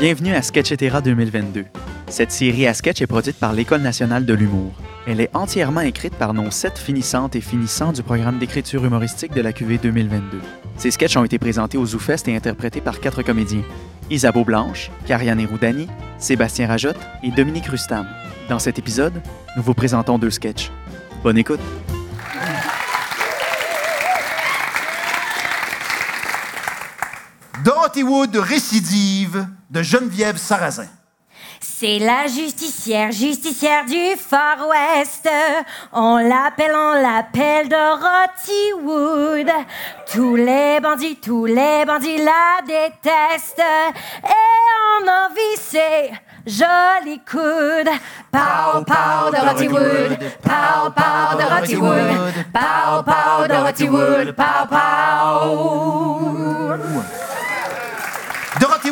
Bienvenue à Sketchetera 2022. Cette série à sketch est produite par l'École nationale de l'humour. Elle est entièrement écrite par nos sept finissantes et finissants du programme d'écriture humoristique de la QV 2022. Ces sketchs ont été présentés au ZooFest et interprétés par quatre comédiens. Isabeau Blanche, Kariane Roudani, Sébastien Rajotte et Dominique Rustam. Dans cet épisode, nous vous présentons deux sketchs. Bonne écoute! Dorothy Wood récidive de Geneviève Sarrazin. C'est la justicière, justicière du Far West. On l'appelle, on l'appelle Dorothy Wood. Tous les bandits, tous les bandits la détestent. Et on envie ses jolis coudes. Pow, pow, Dorothy Wood. Pow, pow, Dorothy Wood. Pow, pow, Dorothy Wood. Pow, pow.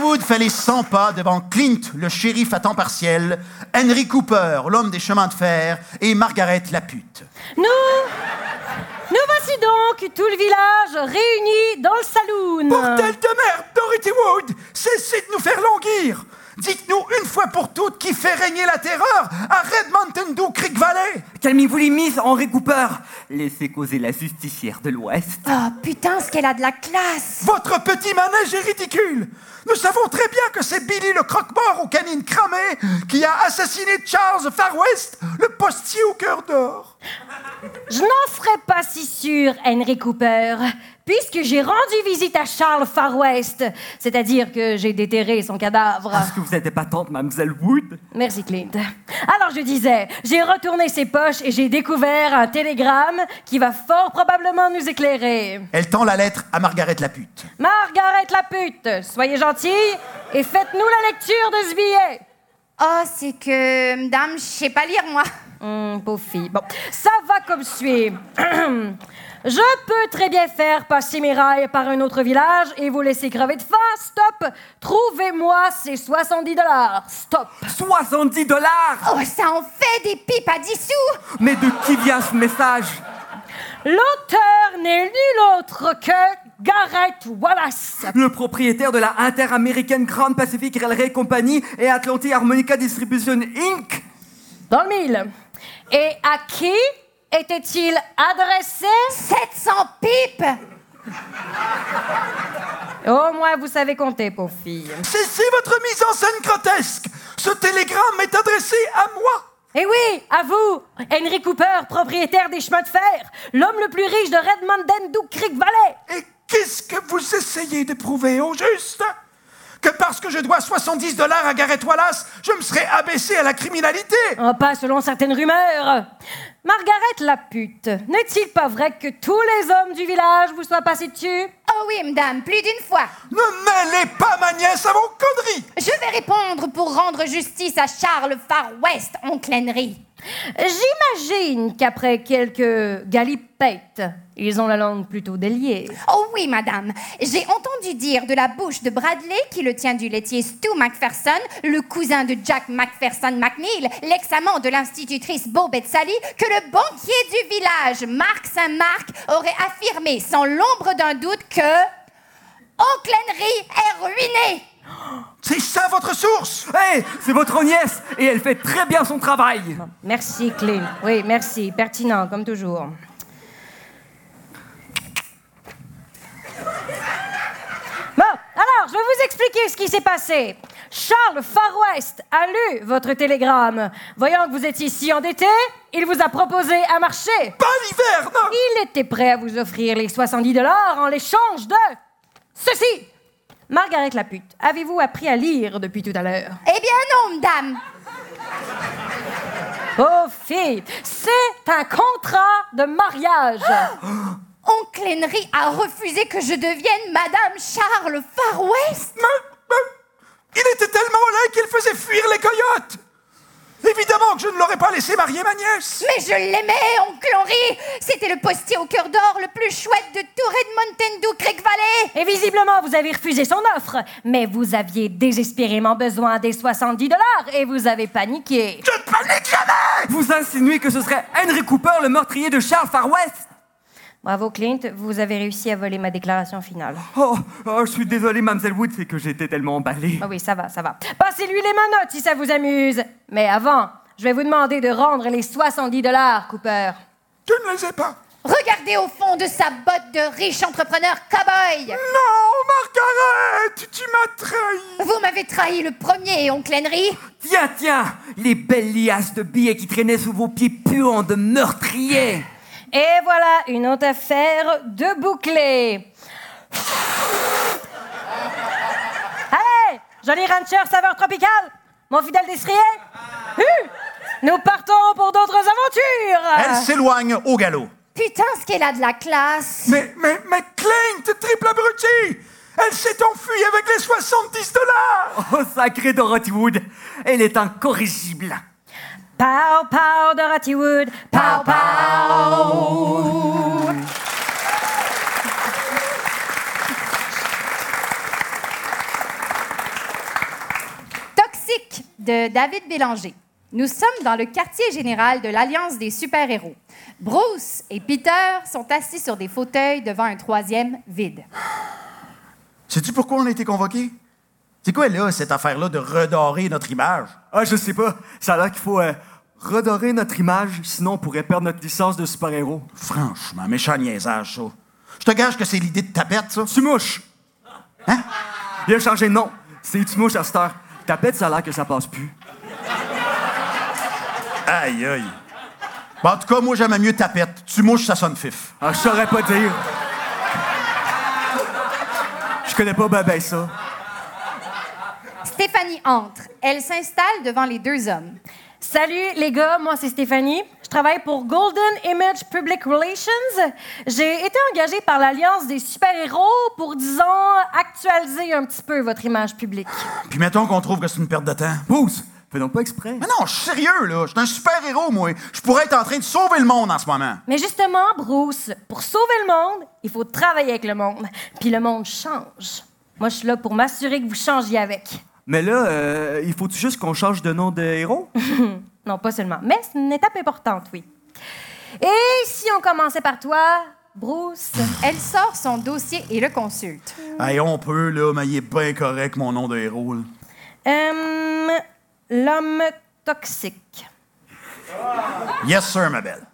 Dorothy Wood fait les 100 pas devant Clint, le shérif à temps partiel, Henry Cooper, l'homme des chemins de fer, et Margaret la pute. Nous, nous voici donc tout le village réuni dans le saloon. Bordel de merde, Dorothy Wood Cessez de nous faire languir Dites-nous une fois pour toutes qui fait régner la terreur à Red Mountain Dew Creek Valley Calmez-vous les miss, Henri Cooper. Laissez causer la justicière de l'Ouest. Oh putain, ce qu'elle a de la classe. Votre petit manège est ridicule Nous savons très bien que c'est Billy le croque-mort aux canines cramées qui a assassiné Charles Far West, le postier au cœur d'or. Je n'en ferai pas si sûr, Henry Cooper, puisque j'ai rendu visite à Charles Far West, c'est-à-dire que j'ai déterré son cadavre. Est-ce que vous êtes épatante, Mademoiselle Wood? Merci, Clint. Alors, je disais, j'ai retourné ses poches et j'ai découvert un télégramme qui va fort probablement nous éclairer. Elle tend la lettre à Margaret la pute. Margaret la pute, soyez gentille et faites-nous la lecture de ce billet. Oh, c'est que, madame, je sais pas lire, moi. Hum, pauvre fille. Bon, ça va comme suit. Je peux très bien faire passer mes rails par un autre village et vous laisser crever de faim. Stop. Trouvez-moi ces 70 dollars. Stop. 70 dollars? Oh, ça en fait des pipes à 10 sous. Mais de qui vient ce message? L'auteur n'est nul autre que Garrett Wallace. Le propriétaire de la Inter-Américaine Grand Pacific Railway Company et Atlantic Harmonica Distribution Inc. Dans le mille. Et à qui était-il adressé? 700 pipes. Au moins, vous savez compter, pauvre fille. Cessez votre mise en scène grotesque Ce télégramme est adressé à moi Eh oui, à vous, Henry Cooper, propriétaire des chemins de fer, l'homme le plus riche de Redmond Creek Valley. Et qu'est-ce que vous essayez de prouver au juste? Que parce que je dois 70 dollars à Garrett Wallace, je me serais abaissé à la criminalité Oh, pas selon certaines rumeurs. Margaret la pute, n'est-il pas vrai que tous les hommes du village vous soient passés dessus? Oh oui, madame, plus d'une fois. Ne mêlez pas ma nièce à vos conneries Je vais répondre pour rendre justice à Charles Far West, oncle Henry. J'imagine qu'après quelques galipettes, ils ont la langue plutôt déliée. Oh oui, madame. J'ai entendu dire de la bouche de Bradley, qui le tient du laitier Stu McPherson, le cousin de Jack McPherson McNeil, l'ex-amant de l'institutrice Bobette Sally, que le banquier du village, Marc Saint-Marc, aurait affirmé sans l'ombre d'un doute que Oncle Henry est ruiné. C'est ça votre source Hé, c'est votre nièce et elle fait très bien son travail. Merci, Clint. Oui, merci. Pertinent, comme toujours. Bon, alors, je vais vous expliquer ce qui s'est passé. Charles Far West a lu votre télégramme. Voyant que vous étiez si endetté, il vous a proposé un marché. Pas l'hiver, non Il était prêt à vous offrir les 70 dollars en l'échange de ceci. Margaret la pute, avez-vous appris à lire depuis tout à l'heure? Eh bien non, madame. Oh fille, c'est un contrat de mariage. Oncle Henry a refusé que je devienne Madame Charles Far West. Mais- mais- Il était tellement laid qu'il faisait fuir les coyotes Évidemment que je ne l'aurais pas laissé marier ma nièce Mais je l'aimais, oncle Henry. C'était le postier au cœur d'or le plus chouette de tout Redmond Dew Creek Valley. Et visiblement, vous avez refusé son offre. Mais vous aviez désespérément besoin des 70 dollars et vous avez paniqué. Je ne panique jamais Vous insinuez que ce serait Henry Cooper, le meurtrier de Charles Far West Bravo, Clint, vous avez réussi à voler ma déclaration finale. Oh, oh, je suis désolé, Mademoiselle Wood, c'est que j'étais tellement emballé. Ah oui, ça va, ça va. Passez-lui les menottes si ça vous amuse. Mais avant, je vais vous demander de rendre les 70 dollars, Cooper. Tu ne les ai pas. Regardez au fond de sa botte de riche entrepreneur cow-boy. Non, Margaret, tu m'as trahi. Vous m'avez trahi le premier, oncle Henry. Tiens, tiens, les belles liasses de billets qui traînaient sous vos pieds puants de meurtriers. Et voilà une autre affaire de bouclé. Allez, joli rancher saveur tropicale, mon fidèle destrier. Nous partons pour d'autres aventures. Elle s'éloigne au galop. Putain, ce qu'elle a de la classe. Mais, mais, mais Clint, triple abruti Elle s'est enfuie avec les 70 dollars Oh, sacré Dorothy Wood, elle est incorrigible. Pow, pow, Dorothy Wood. Pow, pow. Toxique de David Bélanger. Nous sommes dans le quartier général de l'Alliance des super-héros. Bruce et Peter sont assis sur des fauteuils devant un troisième vide. Sais-tu pourquoi on a été convoqués? C'est quoi, là, cette affaire-là de redorer notre image? Ah, je sais pas, ça a l'air qu'il faut euh, redorer notre image, sinon on pourrait perdre notre licence de super-héros. Franchement, méchant niaisage, ça. Je te gage que c'est l'idée de tapette, ça. Tu mouches! Hein? Il a changé de nom. C'est tu mouches à cette heure. Tapette, ça a l'air que ça passe plus. Aïe, aïe. Bon, en tout cas, moi, j'aimais mieux tapette. Tu mouches, ça sonne fif. Ah, je saurais pas dire. Je connais pas ben, ben ça. Stéphanie entre. Elle s'installe devant les deux hommes. Salut les gars, moi c'est Stéphanie. Je travaille pour Golden Image Public Relations. J'ai été engagée par l'Alliance des super-héros pour, disons, actualiser un petit peu votre image publique. Puis mettons qu'on trouve que c'est une perte de temps. Pousse! Fais donc pas exprès. Mais non, je suis sérieux, là. Je suis un super-héros, moi. Je pourrais être en train de sauver le monde en ce moment. Mais justement, Bruce, pour sauver le monde, il faut travailler avec le monde. Puis le monde change. Moi, je suis là pour m'assurer que vous changiez avec. Mais là, euh, il faut-tu juste qu'on change de nom de héros? Non, pas seulement. Mais c'est une étape importante, oui. Et si on commençait par toi, Bruce? Elle sort son dossier et le consulte. Hey, on peut, là, mais il est bien correct, mon nom de héros, là. Hum, L'homme toxique. Yes, sir, ma belle.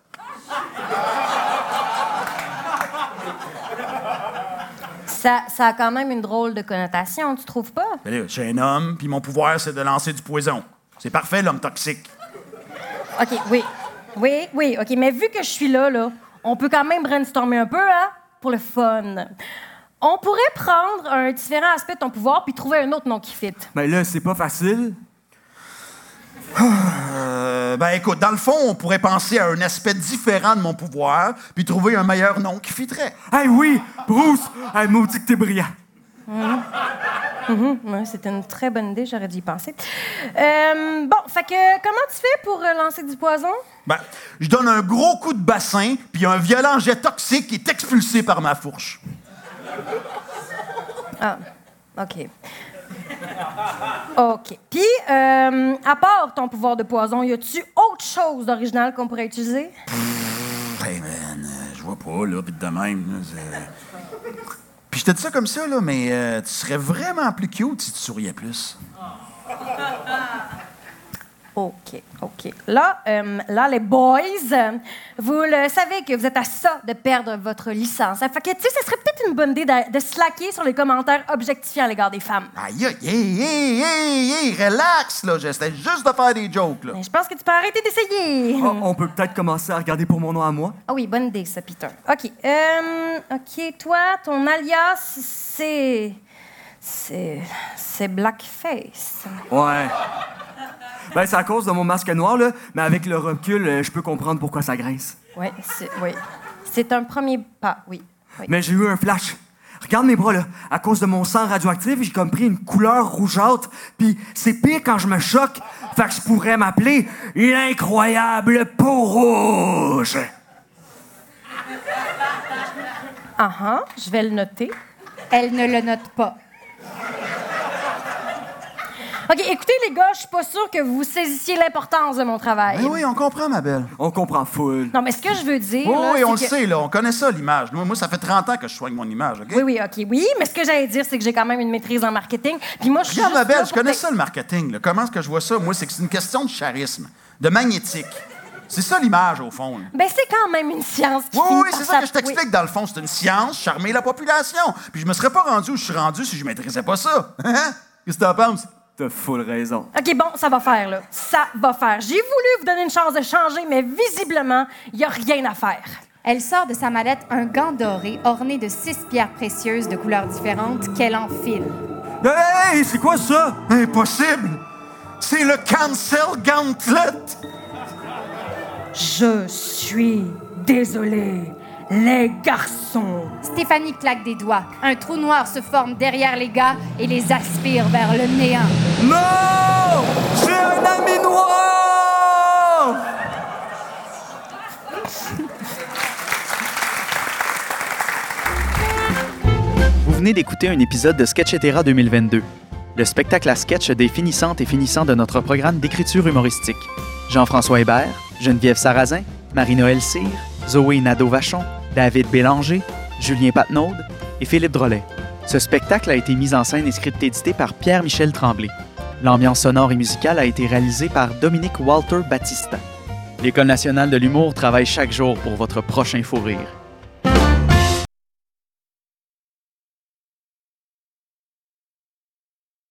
Ça, ça a quand même une drôle de connotation, tu trouves pas? Ben je suis un homme, puis mon pouvoir, c'est de lancer du poison. C'est parfait, l'homme toxique. OK, oui. Oui, oui, OK. Mais vu que je suis là, là, on peut quand même brainstormer un peu, hein? Pour le fun. On pourrait prendre un différent aspect de ton pouvoir puis trouver un autre nom qui fit. Mais là, c'est pas facile. Euh, ben écoute, dans le fond, on pourrait penser à un aspect différent de mon pouvoir, puis trouver un meilleur nom qui fitterait. Hey, oui! Bruce! Hey, maudit que t'es brillant. Ouais, C'était une très bonne idée, j'aurais dû y penser. Euh, bon, fait que comment tu fais pour euh, lancer du poison? Ben, je donne un gros coup de bassin, puis un violent jet toxique est expulsé par ma fourche. Ah, OK. OK. Puis, euh, à part ton pouvoir de poison, y a-tu autre chose d'original qu'on pourrait utiliser? Hey man, euh, je vois pas, là, vite de même. Puis je te dis ça comme ça, là, mais euh, tu serais vraiment plus cute si tu souriais plus. OK, OK. Là, euh, là, les boys, vous le savez que vous êtes à ça de perdre votre licence. Fait que, tu sais, ce serait peut-être une bonne idée de, de slacker sur les commentaires objectifiants à l'égard des femmes. Aïe, aïe, hey, hey, relax, là. J'essaie juste de faire des jokes, là. Mais je pense que tu peux arrêter d'essayer. Oh, on peut peut-être commencer à regarder pour mon nom à moi. Ah oui, bonne idée, ça, Peter. OK. Euh, OK, toi, ton alias, c'est. C'est. C'est Blackface. Ouais. Ben, c'est à cause de mon masque noir, là, mais avec le recul, euh, je peux comprendre pourquoi ça grince. Oui, c'est. Oui. C'est un premier pas, oui. oui. Mais j'ai eu un flash. Regarde mes bras, là. À cause de mon sang radioactif, j'ai comme pris une couleur rougeâtre. Puis c'est pire quand je me choque. Fait que je pourrais m'appeler l'incroyable peau rouge. Ah ah, je vais le noter. Elle ne le note pas. OK, écoutez, les gars, je suis pas sûre que vous saisissiez l'importance de mon travail. Ben oui, on comprend, ma belle. On comprend full. Non, mais ce que je veux dire. Oui, là, oui, on le sait, là. On connaît ça, l'image. Moi, moi, ça fait 30 ans que je soigne mon image, OK? Oui, oui, OK, oui. Mais ce que j'allais dire, c'est que j'ai quand même une maîtrise en marketing. Puis moi, je suis. Regarde, ma belle, je connais ça, le marketing. là. Comment est-ce que je vois ça? Moi, c'est que c'est une question de charisme, de magnétique. C'est ça, l'image, au fond. Ben, c'est quand même une science qui Oui, finit oui, c'est ça que je t'explique. Dans le fond, c'est une science, charmer la population. Puis je me serais pas rendu où je suis rendu si je maîtrisais pas ça. Hein? Qu'est-ce que t'en penses? T'as full raison. OK, bon, ça va faire, là. Ça va faire. J'ai voulu vous donner une chance de changer, mais visiblement, il n'y a rien à faire. Elle sort de sa mallette un gant doré orné de six pierres précieuses de couleurs différentes qu'elle enfile. Hey, c'est quoi ça? Impossible! C'est le Cancel Gauntlet! Je suis désolée, les garçons. Stéphanie claque des doigts. Un trou noir se forme derrière les gars et les aspire vers le néant. Non! J'ai un ami noir! Vous venez d'écouter un épisode de Sketchetera 2022, le spectacle à sketch des finissantes et finissants de notre programme d'écriture humoristique. Jean-François Hébert, Geneviève Sarrazin, Marie-Noël Cyr, Zoé Nadeau-Vachon, David Bélanger, Julien Patnaud et Philippe Drolet. Ce spectacle a été mis en scène et script édité par Pierre-Michel Tremblay. L'ambiance sonore et musicale a été réalisée par Dominique Walter Battista. L'École nationale de l'humour travaille chaque jour pour votre prochain fou rire.